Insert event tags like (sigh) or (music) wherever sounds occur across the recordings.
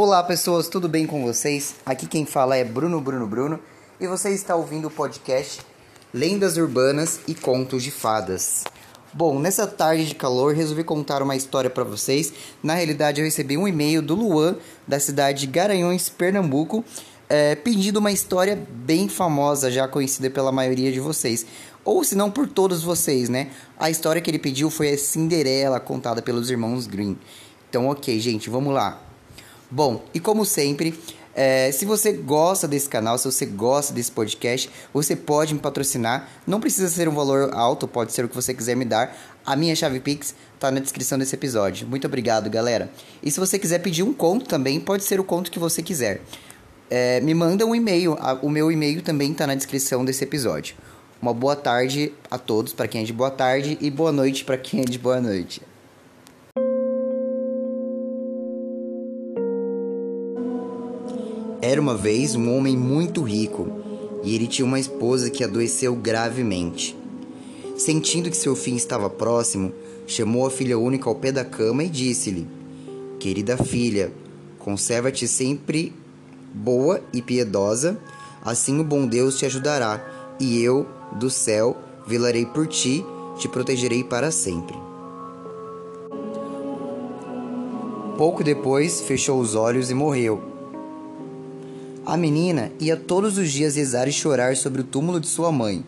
Olá pessoas, tudo bem com vocês? Aqui quem fala é Bruno Bruno Bruno e você está ouvindo o podcast Lendas Urbanas e Contos de Fadas. Bom, nessa tarde de calor resolvi contar uma história para vocês. Na realidade eu recebi um e-mail do Luan da cidade de Garanhuns, Pernambuco, é, pedindo uma história bem famosa, já conhecida pela maioria de vocês. Ou se não por todos vocês, né? A história que ele pediu foi a Cinderela, contada pelos irmãos Green. Então, ok, gente, vamos lá. Bom, e como sempre, é, se você gosta desse canal, se você gosta desse podcast, você pode me patrocinar. Não precisa ser um valor alto, pode ser o que você quiser me dar. A minha chave Pix tá na descrição desse episódio. Muito obrigado, galera. E se você quiser pedir um conto também, pode ser o conto que você quiser. É, me manda um e-mail. O meu e-mail também tá na descrição desse episódio. Uma boa tarde a todos, para quem é de boa tarde, e boa noite para quem é de boa noite. Era uma vez um homem muito rico e ele tinha uma esposa que adoeceu gravemente. Sentindo que seu fim estava próximo, chamou a filha única ao pé da cama e disse-lhe: Querida filha, conserva-te sempre boa e piedosa, assim o bom Deus te ajudará, e eu, do céu, velarei por ti, te protegerei para sempre. Pouco depois, fechou os olhos e morreu a menina ia todos os dias rezar e chorar sobre o túmulo de sua mãe,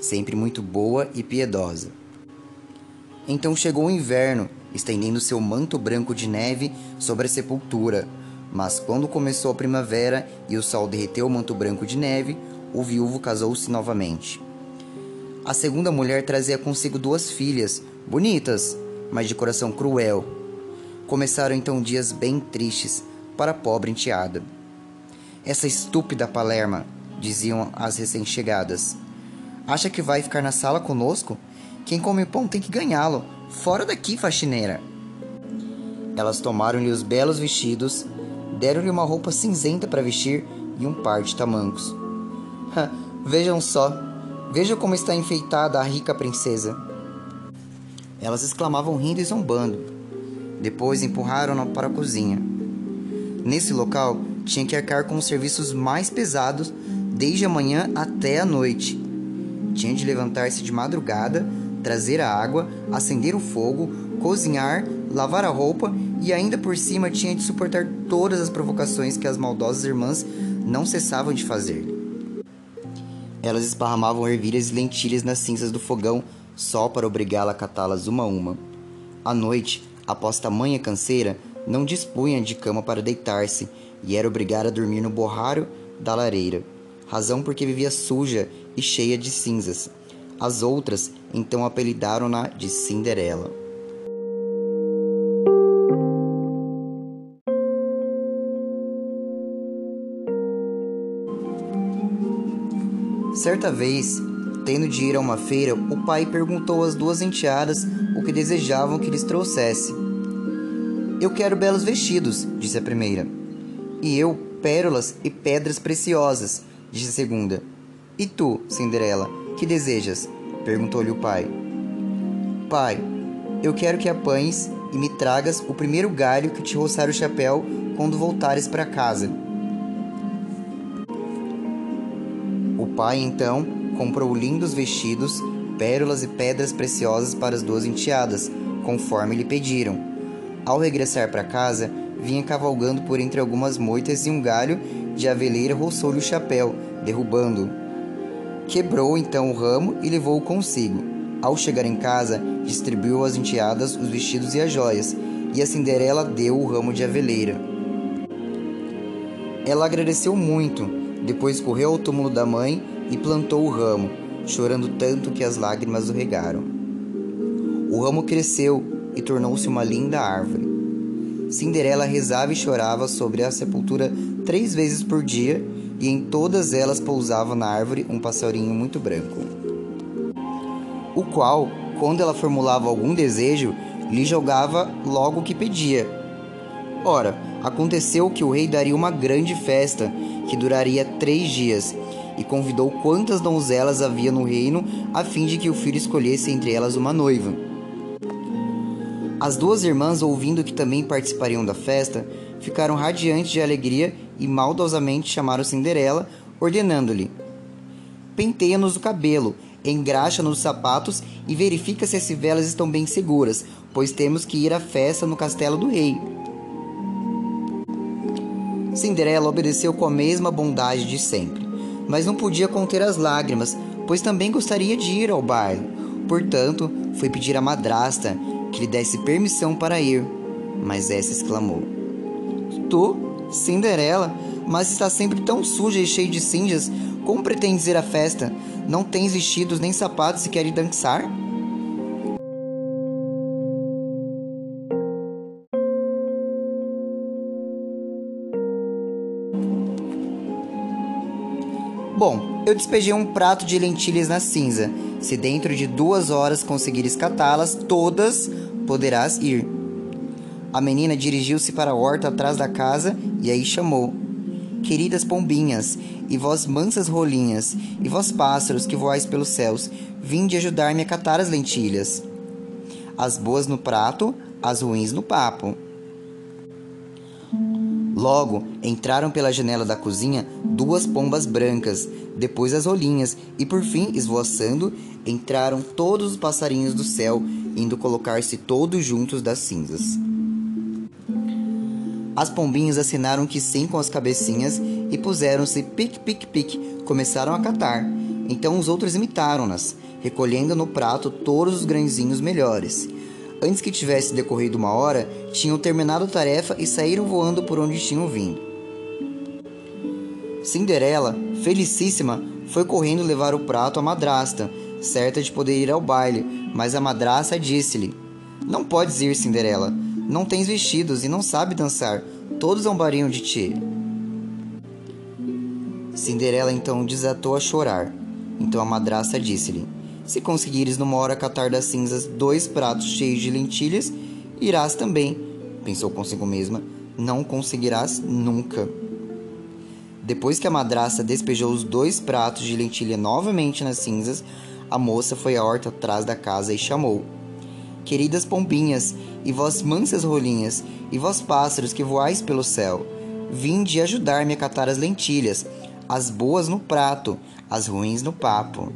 sempre muito boa e piedosa. Então chegou o inverno, estendendo seu manto branco de neve sobre a sepultura. Mas quando começou a primavera e o sol derreteu o manto branco de neve, o viúvo casou-se novamente. A segunda mulher trazia consigo duas filhas, bonitas, mas de coração cruel. Começaram então dias bem tristes para a pobre enteada. Essa estúpida Palerma, diziam as recém-chegadas. Acha que vai ficar na sala conosco? Quem come pão tem que ganhá-lo. Fora daqui, faxineira. Elas tomaram-lhe os belos vestidos, deram-lhe uma roupa cinzenta para vestir e um par de tamancos. (laughs) Vejam só, vejam como está enfeitada a rica princesa. Elas exclamavam rindo e zombando. Depois empurraram-na para a cozinha. Nesse local tinha que arcar com os serviços mais pesados desde a manhã até a noite. Tinha de levantar-se de madrugada, trazer a água, acender o fogo, cozinhar, lavar a roupa e ainda por cima tinha de suportar todas as provocações que as maldosas irmãs não cessavam de fazer. Elas esparramavam ervilhas e lentilhas nas cinzas do fogão só para obrigá-la a catá-las uma a uma. À noite, após tamanha canseira, não dispunha de cama para deitar-se e era obrigada a dormir no borralho da lareira, razão porque vivia suja e cheia de cinzas. As outras então apelidaram-na de Cinderela. Certa vez, tendo de ir a uma feira, o pai perguntou às duas enteadas o que desejavam que lhes trouxesse. Eu quero belos vestidos, disse a primeira. E eu, pérolas e pedras preciosas, disse a segunda. E tu, Cinderela, que desejas? perguntou-lhe o pai. Pai, eu quero que apanhes e me tragas o primeiro galho que te roçar o chapéu quando voltares para casa. O pai então comprou lindos vestidos, pérolas e pedras preciosas para as duas enteadas, conforme lhe pediram. Ao regressar para casa, vinha cavalgando por entre algumas moitas e um galho de aveleira roçou-lhe o chapéu, derrubando-o. Quebrou então o ramo e levou-o consigo. Ao chegar em casa, distribuiu às enteadas os vestidos e as joias, e a Cinderela deu o ramo de aveleira. Ela agradeceu muito, depois correu ao túmulo da mãe e plantou o ramo, chorando tanto que as lágrimas o regaram. O ramo cresceu e tornou-se uma linda árvore. Cinderela rezava e chorava sobre a sepultura três vezes por dia, e em todas elas pousava na árvore um passarinho muito branco. O qual, quando ela formulava algum desejo, lhe jogava logo o que pedia. Ora, aconteceu que o rei daria uma grande festa, que duraria três dias, e convidou quantas donzelas havia no reino, a fim de que o filho escolhesse entre elas uma noiva. As duas irmãs, ouvindo que também participariam da festa, ficaram radiantes de alegria e maldosamente chamaram Cinderela, ordenando-lhe: Penteia-nos o cabelo, engraxa-nos os sapatos e verifica se as civelas estão bem seguras, pois temos que ir à festa no castelo do rei. Cinderela obedeceu com a mesma bondade de sempre, mas não podia conter as lágrimas, pois também gostaria de ir ao baile. Portanto, foi pedir à madrasta que lhe desse permissão para ir. Mas essa exclamou: Tu, Cinderela, mas está sempre tão suja e cheia de cinzas, como pretendes ir à festa? Não tens vestidos nem sapatos e queres dançar? Bom, eu despejei um prato de lentilhas na cinza. Se dentro de duas horas conseguires catá-las todas, poderás ir. A menina dirigiu-se para a horta atrás da casa e aí chamou: Queridas pombinhas, e vós mansas rolinhas, e vós pássaros que voais pelos céus, vinde ajudar-me a catar as lentilhas. As boas no prato, as ruins no papo. Logo entraram pela janela da cozinha duas pombas brancas, depois as rolinhas, e por fim, esvoaçando, entraram todos os passarinhos do céu, indo colocar-se todos juntos das cinzas. As pombinhas assinaram que sim com as cabecinhas e puseram-se pique-pique-pique, começaram a catar. Então os outros imitaram-nas, recolhendo no prato todos os grãozinhos melhores. Antes que tivesse decorrido uma hora, tinham terminado a tarefa e saíram voando por onde tinham vindo. Cinderela, felicíssima, foi correndo levar o prato à madrasta, certa de poder ir ao baile, mas a madrasta disse-lhe: Não podes ir, Cinderela. Não tens vestidos e não sabe dançar. Todos zombariam de ti. Cinderela então desatou a chorar. Então a madrasta disse-lhe: se conseguires numa hora catar das cinzas dois pratos cheios de lentilhas, irás também. Pensou consigo mesma, não conseguirás nunca. Depois que a madraça despejou os dois pratos de lentilha novamente nas cinzas, a moça foi à horta atrás da casa e chamou: Queridas pombinhas, e vós mansas rolinhas, e vós pássaros que voais pelo céu, vinde ajudar-me a catar as lentilhas, as boas no prato, as ruins no papo.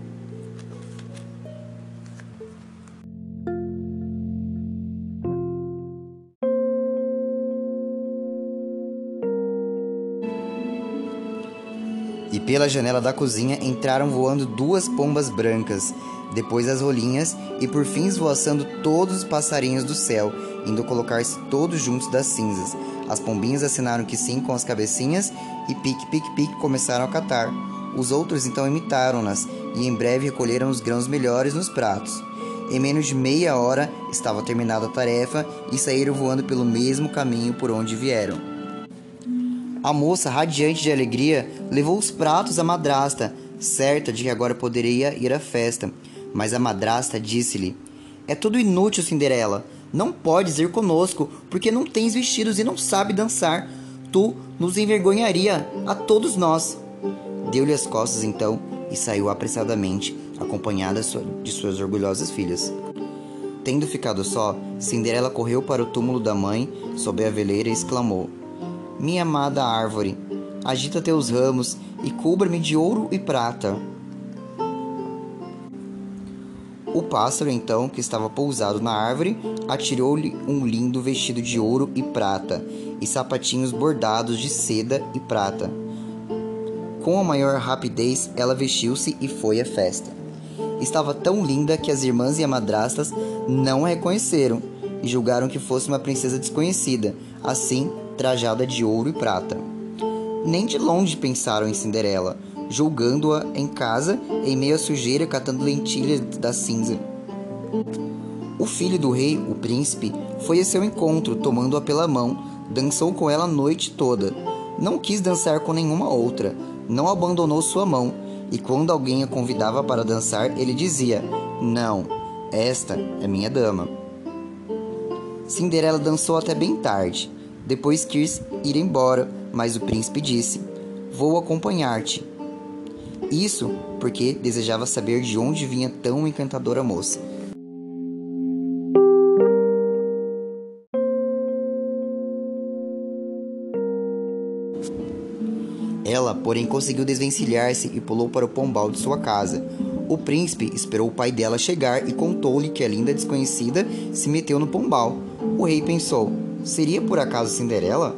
Pela janela da cozinha entraram voando duas pombas brancas, depois as rolinhas e por fim esvoaçando todos os passarinhos do céu, indo colocar-se todos juntos das cinzas. As pombinhas assinaram que sim com as cabecinhas e pique, pique, pique começaram a catar. Os outros então imitaram-nas e em breve recolheram os grãos melhores nos pratos. Em menos de meia hora estava terminada a tarefa e saíram voando pelo mesmo caminho por onde vieram. A moça, radiante de alegria, levou os pratos à madrasta, certa de que agora poderia ir à festa. Mas a madrasta disse-lhe: É tudo inútil, Cinderela. Não podes ir conosco, porque não tens vestidos e não sabe dançar. Tu nos envergonharia a todos nós. Deu-lhe as costas então e saiu apressadamente, acompanhada de suas orgulhosas filhas. Tendo ficado só, Cinderela correu para o túmulo da mãe, sob a veleira, e exclamou: minha amada árvore, agita teus ramos e cubra-me de ouro e prata. O pássaro, então, que estava pousado na árvore, atirou-lhe um lindo vestido de ouro e prata, e sapatinhos bordados de seda e prata. Com a maior rapidez, ela vestiu-se e foi à festa. Estava tão linda que as irmãs e a não a reconheceram e julgaram que fosse uma princesa desconhecida. Assim, trajada de ouro e prata. Nem de longe pensaram em Cinderela, julgando-a em casa, em meio à sujeira, catando lentilhas da cinza. O filho do rei, o príncipe, foi a seu encontro, tomando-a pela mão, dançou com ela a noite toda. Não quis dançar com nenhuma outra, não abandonou sua mão, e quando alguém a convidava para dançar, ele dizia: Não, esta é minha dama. Cinderela dançou até bem tarde. Depois quis ir embora, mas o príncipe disse: Vou acompanhar-te. Isso porque desejava saber de onde vinha tão encantadora moça. Ela, porém, conseguiu desvencilhar-se e pulou para o pombal de sua casa. O príncipe esperou o pai dela chegar e contou-lhe que a linda desconhecida se meteu no pombal. O rei pensou: seria por acaso Cinderela?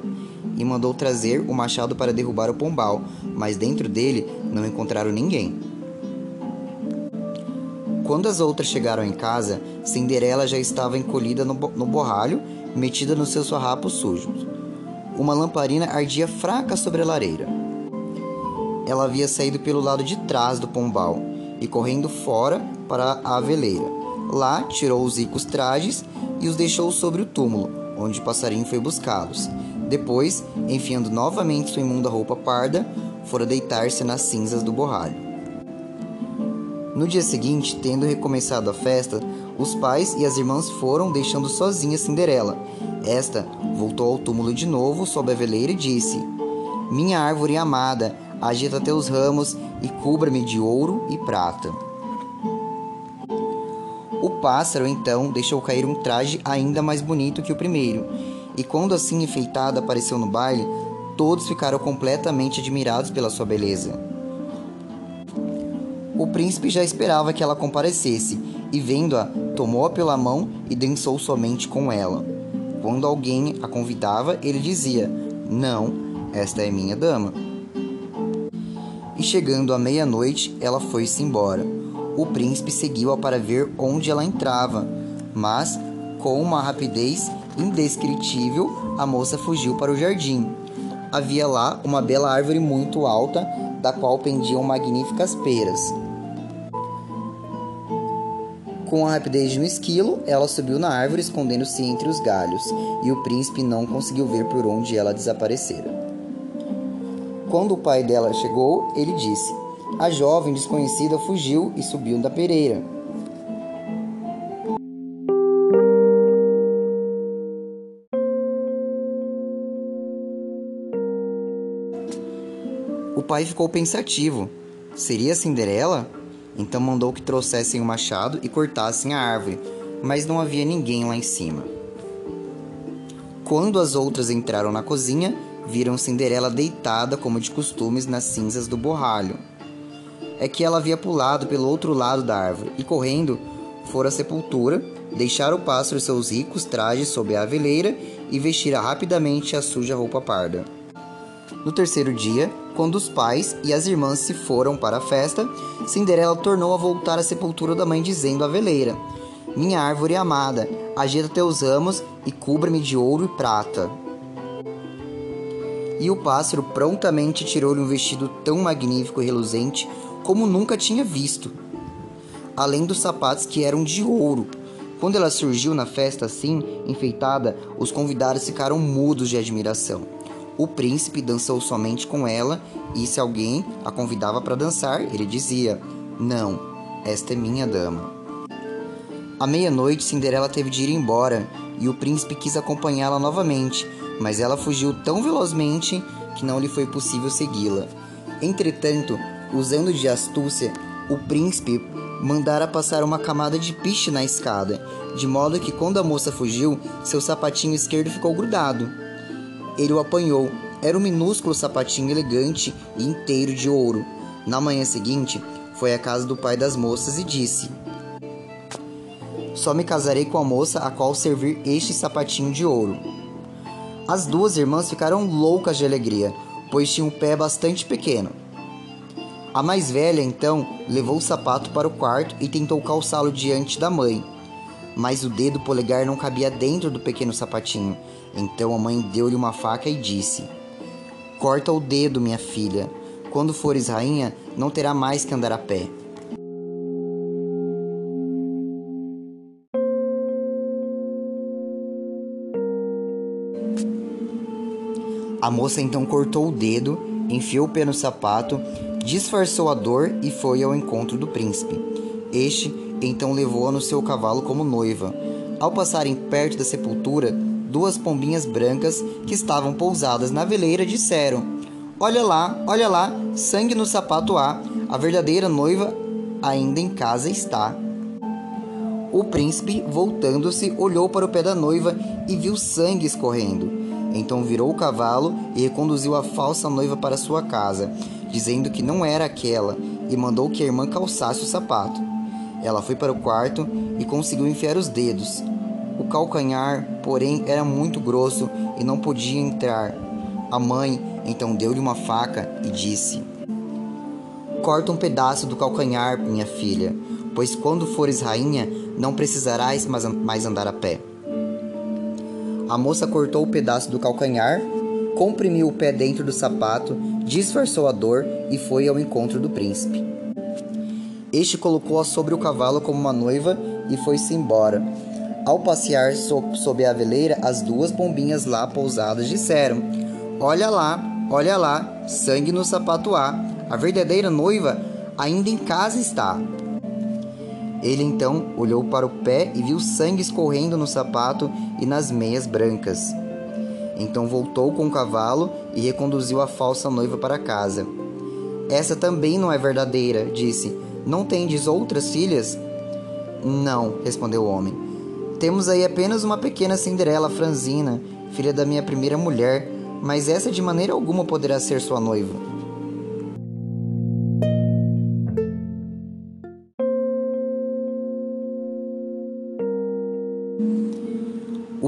E mandou trazer o machado para derrubar o pombal, mas dentro dele não encontraram ninguém. Quando as outras chegaram em casa, Cinderela já estava encolhida no, no borralho, metida nos seus farrapos sujos. Uma lamparina ardia fraca sobre a lareira. Ela havia saído pelo lado de trás do pombal e correndo fora para a aveleira. Lá tirou os ricos trajes e os deixou sobre o túmulo, onde o passarinho foi buscá-los. Depois, enfiando novamente sua imunda roupa parda, fora deitar-se nas cinzas do borralho. No dia seguinte, tendo recomeçado a festa, os pais e as irmãs foram deixando sozinha Cinderela. Esta voltou ao túmulo de novo sob a veleira e disse: Minha árvore amada, agita teus ramos e cubra-me de ouro e prata. O pássaro então deixou cair um traje ainda mais bonito que o primeiro e quando assim enfeitada apareceu no baile, todos ficaram completamente admirados pela sua beleza. O príncipe já esperava que ela comparecesse e, vendo-a, tomou-a pela mão e dançou somente com ela. Quando alguém a convidava, ele dizia: Não, esta é minha dama. E chegando à meia-noite, ela foi-se embora. O príncipe seguiu-a para ver onde ela entrava, mas, com uma rapidez indescritível, a moça fugiu para o jardim. Havia lá uma bela árvore muito alta, da qual pendiam magníficas peras. Com a rapidez de um esquilo, ela subiu na árvore, escondendo-se entre os galhos, e o príncipe não conseguiu ver por onde ela desaparecera. Quando o pai dela chegou, ele disse: A jovem desconhecida fugiu e subiu da pereira. O pai ficou pensativo. Seria Cinderela? Então mandou que trouxessem o machado e cortassem a árvore, mas não havia ninguém lá em cima. Quando as outras entraram na cozinha, viram Cinderela deitada, como de costumes, nas cinzas do borralho. É que ela havia pulado pelo outro lado da árvore e, correndo, fora à sepultura, deixara o pássaro seus ricos trajes sob a aveleira e vestira rapidamente a suja roupa parda. No terceiro dia, quando os pais e as irmãs se foram para a festa, Cinderela tornou a voltar à sepultura da mãe, dizendo à veleira: Minha árvore amada, agita teus ramos e cubra-me de ouro e prata. E o pássaro prontamente tirou-lhe um vestido tão magnífico e reluzente como nunca tinha visto, além dos sapatos que eram de ouro. Quando ela surgiu na festa assim, enfeitada, os convidados ficaram mudos de admiração. O príncipe dançou somente com ela, e se alguém a convidava para dançar, ele dizia: Não, esta é minha dama. À meia-noite, Cinderela teve de ir embora, e o príncipe quis acompanhá-la novamente, mas ela fugiu tão velozmente que não lhe foi possível segui-la. Entretanto, usando de astúcia, o príncipe mandara passar uma camada de piche na escada, de modo que quando a moça fugiu, seu sapatinho esquerdo ficou grudado. Ele o apanhou. Era um minúsculo sapatinho elegante e inteiro de ouro. Na manhã seguinte, foi à casa do pai das moças e disse: Só me casarei com a moça a qual servir este sapatinho de ouro. As duas irmãs ficaram loucas de alegria, pois tinham um pé bastante pequeno. A mais velha, então, levou o sapato para o quarto e tentou calçá-lo diante da mãe. Mas o dedo polegar não cabia dentro do pequeno sapatinho então a mãe deu-lhe uma faca e disse: Corta o dedo, minha filha. Quando fores rainha, não terá mais que andar a pé. A moça então cortou o dedo, enfiou o pé no sapato, disfarçou a dor e foi ao encontro do príncipe. Este então levou-a no seu cavalo como noiva. Ao passarem perto da sepultura, duas pombinhas brancas que estavam pousadas na veleira disseram: Olha lá, olha lá, sangue no sapato há, a verdadeira noiva ainda em casa está. O príncipe, voltando-se, olhou para o pé da noiva e viu sangue escorrendo. Então virou o cavalo e reconduziu a falsa noiva para sua casa, dizendo que não era aquela, e mandou que a irmã calçasse o sapato. Ela foi para o quarto e conseguiu enfiar os dedos. O calcanhar, porém, era muito grosso e não podia entrar. A mãe então deu-lhe uma faca e disse: Corta um pedaço do calcanhar, minha filha, pois quando fores rainha, não precisarás mais andar a pé. A moça cortou o pedaço do calcanhar, comprimiu o pé dentro do sapato, disfarçou a dor e foi ao encontro do príncipe. Este colocou-a sobre o cavalo como uma noiva e foi-se embora. Ao passear sob a veleira, as duas pombinhas lá pousadas disseram: Olha lá, olha lá, sangue no sapato há. A verdadeira noiva ainda em casa está. Ele então olhou para o pé e viu sangue escorrendo no sapato e nas meias brancas. Então voltou com o cavalo e reconduziu a falsa noiva para casa. Essa também não é verdadeira, disse. Não tendes outras filhas? Não, respondeu o homem. Temos aí apenas uma pequena Cinderela franzina, filha da minha primeira mulher, mas essa de maneira alguma poderá ser sua noiva.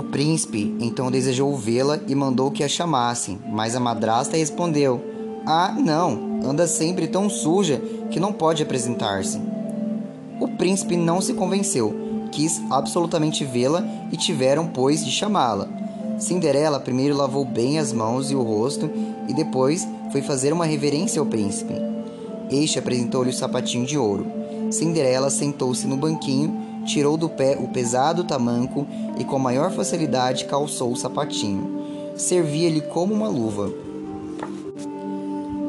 O príncipe então desejou vê-la e mandou que a chamassem, mas a madrasta respondeu: Ah, não, anda sempre tão suja que não pode apresentar-se. O príncipe não se convenceu, quis absolutamente vê-la e tiveram, pois, de chamá-la. Cinderela primeiro lavou bem as mãos e o rosto e depois foi fazer uma reverência ao príncipe. Este apresentou-lhe o sapatinho de ouro. Cinderela sentou-se no banquinho tirou do pé o pesado tamanco e com maior facilidade calçou o sapatinho. Servia-lhe como uma luva.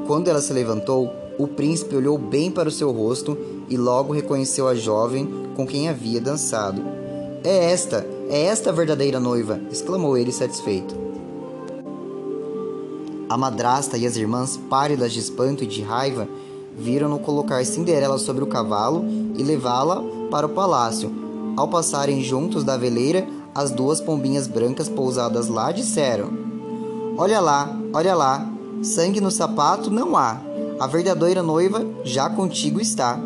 Quando ela se levantou, o príncipe olhou bem para o seu rosto e logo reconheceu a jovem com quem havia dançado. É esta, é esta a verdadeira noiva! exclamou ele satisfeito. A madrasta e as irmãs, pálidas de espanto e de raiva, viram-no colocar Cinderela sobre o cavalo e levá-la para o palácio. Ao passarem juntos da veleira, as duas pombinhas brancas pousadas lá disseram: Olha lá, olha lá, sangue no sapato não há. A verdadeira noiva já contigo está.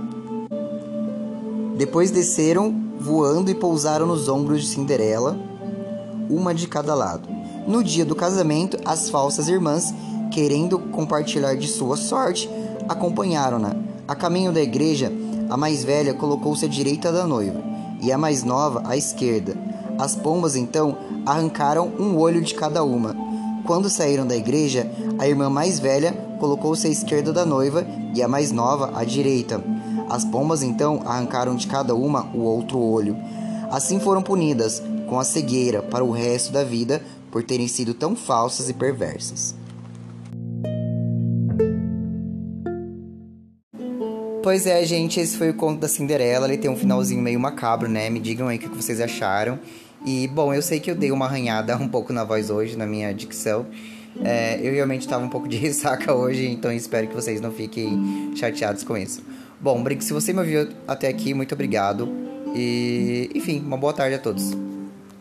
Depois desceram voando e pousaram nos ombros de Cinderela, uma de cada lado. No dia do casamento, as falsas irmãs, querendo compartilhar de sua sorte, acompanharam-na. A caminho da igreja, a mais velha colocou-se à direita da noiva e a mais nova à esquerda. As pombas então arrancaram um olho de cada uma. Quando saíram da igreja, a irmã mais velha colocou-se à esquerda da noiva e a mais nova à direita. As pombas então arrancaram de cada uma o outro olho. Assim foram punidas com a cegueira para o resto da vida por terem sido tão falsas e perversas. Pois é, gente, esse foi o conto da Cinderela. Ele tem um finalzinho meio macabro, né? Me digam aí o que vocês acharam. E, bom, eu sei que eu dei uma arranhada (laughs) um pouco na voz hoje, na minha dicção. É, eu realmente estava um pouco de (laughs) ressaca hoje, então espero que vocês não fiquem chateados com isso. Bom, se você me ouviu até aqui, muito obrigado. E, enfim, uma boa tarde a todos.